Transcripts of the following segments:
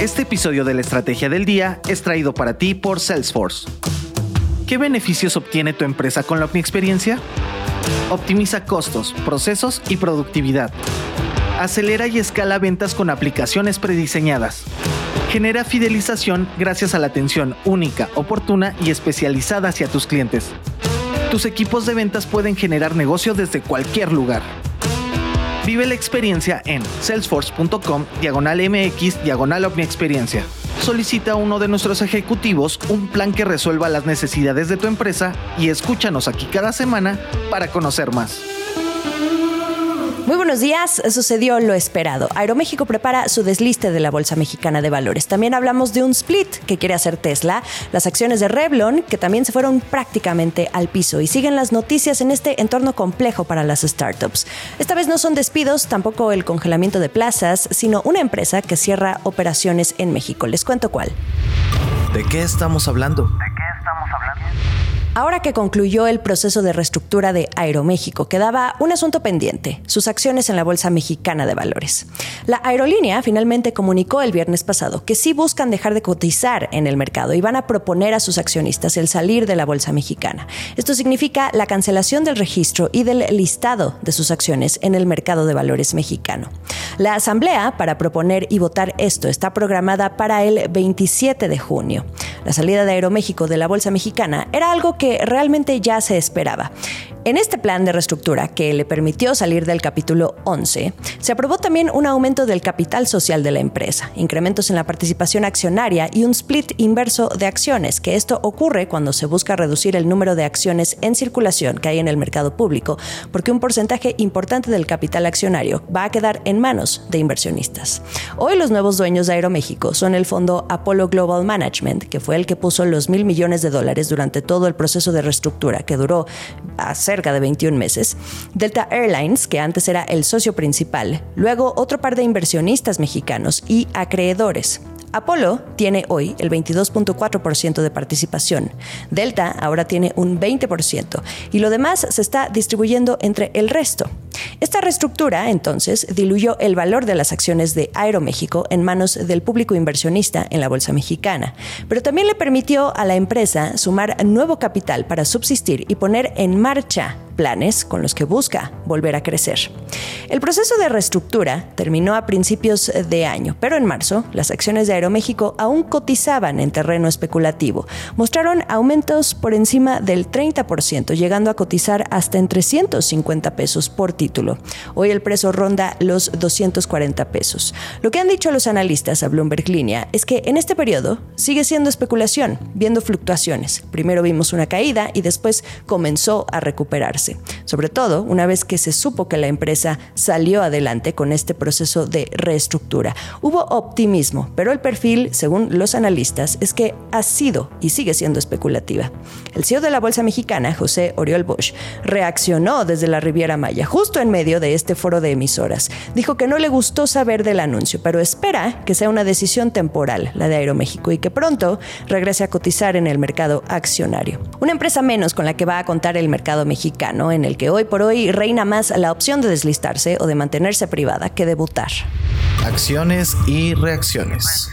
Este episodio de la Estrategia del Día es traído para ti por Salesforce. ¿Qué beneficios obtiene tu empresa con la Experiencia? Optimiza costos, procesos y productividad. Acelera y escala ventas con aplicaciones prediseñadas. Genera fidelización gracias a la atención única, oportuna y especializada hacia tus clientes. Tus equipos de ventas pueden generar negocio desde cualquier lugar. Vive la experiencia en salesforce.com diagonal mx diagonal experiencia. Solicita a uno de nuestros ejecutivos un plan que resuelva las necesidades de tu empresa y escúchanos aquí cada semana para conocer más. Muy buenos días, sucedió lo esperado. Aeroméxico prepara su desliste de la Bolsa Mexicana de Valores. También hablamos de un split que quiere hacer Tesla, las acciones de Revlon que también se fueron prácticamente al piso y siguen las noticias en este entorno complejo para las startups. Esta vez no son despidos, tampoco el congelamiento de plazas, sino una empresa que cierra operaciones en México. Les cuento cuál. ¿De qué estamos hablando? Ahora que concluyó el proceso de reestructura de Aeroméxico, quedaba un asunto pendiente, sus acciones en la Bolsa Mexicana de Valores. La aerolínea finalmente comunicó el viernes pasado que sí buscan dejar de cotizar en el mercado y van a proponer a sus accionistas el salir de la Bolsa Mexicana. Esto significa la cancelación del registro y del listado de sus acciones en el mercado de valores mexicano. La asamblea para proponer y votar esto está programada para el 27 de junio. La salida de Aeroméxico de la Bolsa Mexicana era algo que realmente ya se esperaba. En este plan de reestructura, que le permitió salir del capítulo 11, se aprobó también un aumento del capital social de la empresa, incrementos en la participación accionaria y un split inverso de acciones, que esto ocurre cuando se busca reducir el número de acciones en circulación que hay en el mercado público, porque un porcentaje importante del capital accionario va a quedar en manos de inversionistas. Hoy los nuevos dueños de Aeroméxico son el fondo Apollo Global Management, que fue el que puso los mil millones de dólares durante todo el proceso de reestructura que duró cerca de 21 meses, Delta Airlines, que antes era el socio principal, luego otro par de inversionistas mexicanos y acreedores. Apolo tiene hoy el 22.4% de participación. Delta ahora tiene un 20% y lo demás se está distribuyendo entre el resto. Esta reestructura, entonces, diluyó el valor de las acciones de Aeroméxico en manos del público inversionista en la Bolsa Mexicana, pero también le permitió a la empresa sumar nuevo capital para subsistir y poner en marcha planes con los que busca volver a crecer. El proceso de reestructura terminó a principios de año, pero en marzo las acciones de Aeroméxico aún cotizaban en terreno especulativo. Mostraron aumentos por encima del 30%, llegando a cotizar hasta en 350 pesos por título. Hoy el precio ronda los 240 pesos. Lo que han dicho los analistas a Bloomberg Línea es que en este periodo sigue siendo especulación, viendo fluctuaciones. Primero vimos una caída y después comenzó a recuperarse Федерации. Sobre todo una vez que se supo que la empresa salió adelante con este proceso de reestructura. Hubo optimismo, pero el perfil, según los analistas, es que ha sido y sigue siendo especulativa. El CEO de la Bolsa Mexicana, José Oriol Bosch, reaccionó desde la Riviera Maya, justo en medio de este foro de emisoras. Dijo que no le gustó saber del anuncio, pero espera que sea una decisión temporal, la de Aeroméxico, y que pronto regrese a cotizar en el mercado accionario. Una empresa menos con la que va a contar el mercado mexicano en el que hoy por hoy reina más la opción de deslistarse o de mantenerse privada que debutar. Acciones y reacciones.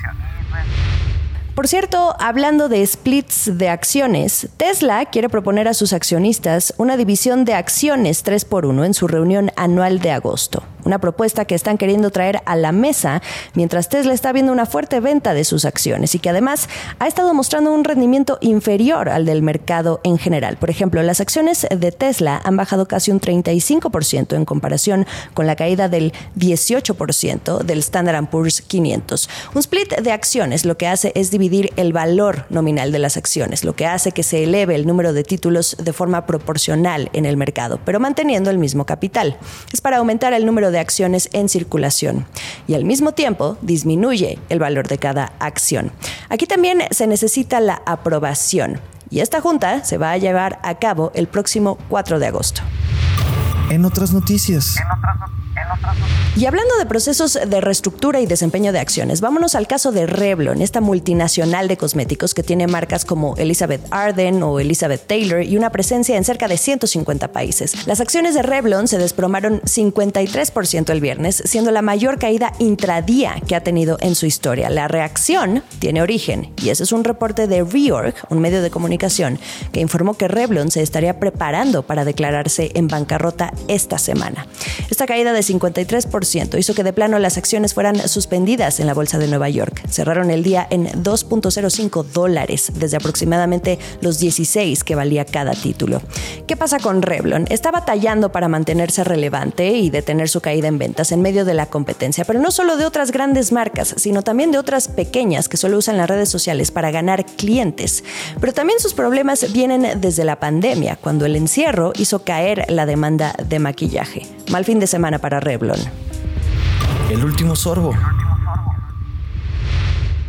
Por cierto, hablando de splits de acciones, Tesla quiere proponer a sus accionistas una división de acciones 3x1 en su reunión anual de agosto una propuesta que están queriendo traer a la mesa mientras Tesla está viendo una fuerte venta de sus acciones y que además ha estado mostrando un rendimiento inferior al del mercado en general. Por ejemplo, las acciones de Tesla han bajado casi un 35% en comparación con la caída del 18% del Standard Poor's 500. Un split de acciones lo que hace es dividir el valor nominal de las acciones, lo que hace que se eleve el número de títulos de forma proporcional en el mercado, pero manteniendo el mismo capital. Es para aumentar el número de acciones en circulación y al mismo tiempo disminuye el valor de cada acción. Aquí también se necesita la aprobación y esta junta se va a llevar a cabo el próximo 4 de agosto. En otras noticias. Y hablando de procesos de reestructura y desempeño de acciones, vámonos al caso de Revlon, esta multinacional de cosméticos que tiene marcas como Elizabeth Arden o Elizabeth Taylor y una presencia en cerca de 150 países. Las acciones de Revlon se desplomaron 53% el viernes, siendo la mayor caída intradía que ha tenido en su historia. La reacción tiene origen, y ese es un reporte de Reorg, un medio de comunicación, que informó que Revlon se estaría preparando para declararse en bancarrota esta semana. Esta caída de 53% hizo que de plano las acciones fueran suspendidas en la bolsa de Nueva York. Cerraron el día en 2.05 dólares, desde aproximadamente los 16 que valía cada título. ¿Qué pasa con Revlon? Está batallando para mantenerse relevante y detener su caída en ventas en medio de la competencia, pero no solo de otras grandes marcas, sino también de otras pequeñas que solo usan las redes sociales para ganar clientes. Pero también sus problemas vienen desde la pandemia, cuando el encierro hizo caer la demanda de maquillaje. Mal fin de semana para El último sorbo.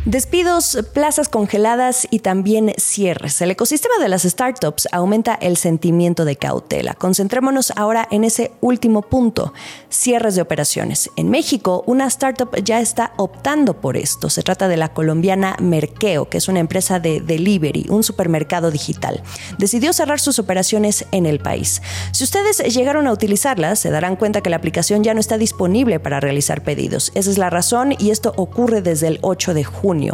Despidos, plazas congeladas y también cierres. El ecosistema de las startups aumenta el sentimiento de cautela. Concentrémonos ahora en ese último punto, cierres de operaciones. En México, una startup ya está optando por esto. Se trata de la colombiana Merkeo, que es una empresa de delivery, un supermercado digital. Decidió cerrar sus operaciones en el país. Si ustedes llegaron a utilizarla, se darán cuenta que la aplicación ya no está disponible para realizar pedidos. Esa es la razón y esto ocurre desde el 8 de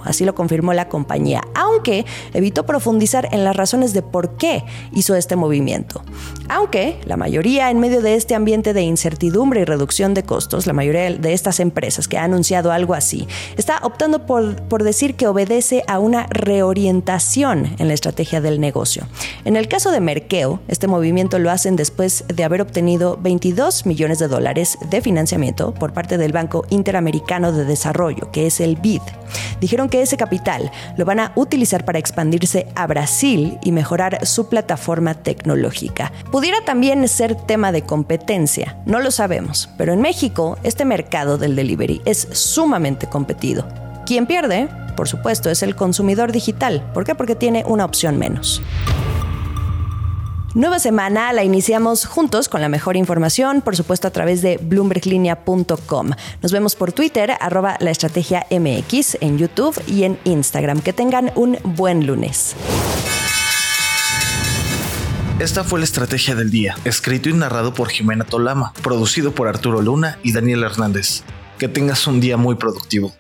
así lo confirmó la compañía, aunque evitó profundizar en las razones de por qué hizo este movimiento. Aunque la mayoría en medio de este ambiente de incertidumbre y reducción de costos, la mayoría de estas empresas que ha anunciado algo así, está optando por, por decir que obedece a una reorientación en la estrategia del negocio. En el caso de Merkeo, este movimiento lo hacen después de haber obtenido 22 millones de dólares de financiamiento por parte del Banco Interamericano de Desarrollo, que es el BID dijeron que ese capital lo van a utilizar para expandirse a Brasil y mejorar su plataforma tecnológica. Pudiera también ser tema de competencia, no lo sabemos, pero en México este mercado del delivery es sumamente competido. Quien pierde, por supuesto, es el consumidor digital. ¿Por qué? Porque tiene una opción menos. Nueva semana la iniciamos juntos con la mejor información, por supuesto a través de bloomberglinea.com. Nos vemos por Twitter, arroba la estrategia MX, en YouTube y en Instagram. Que tengan un buen lunes. Esta fue la estrategia del día, escrito y narrado por Jimena Tolama, producido por Arturo Luna y Daniel Hernández. Que tengas un día muy productivo.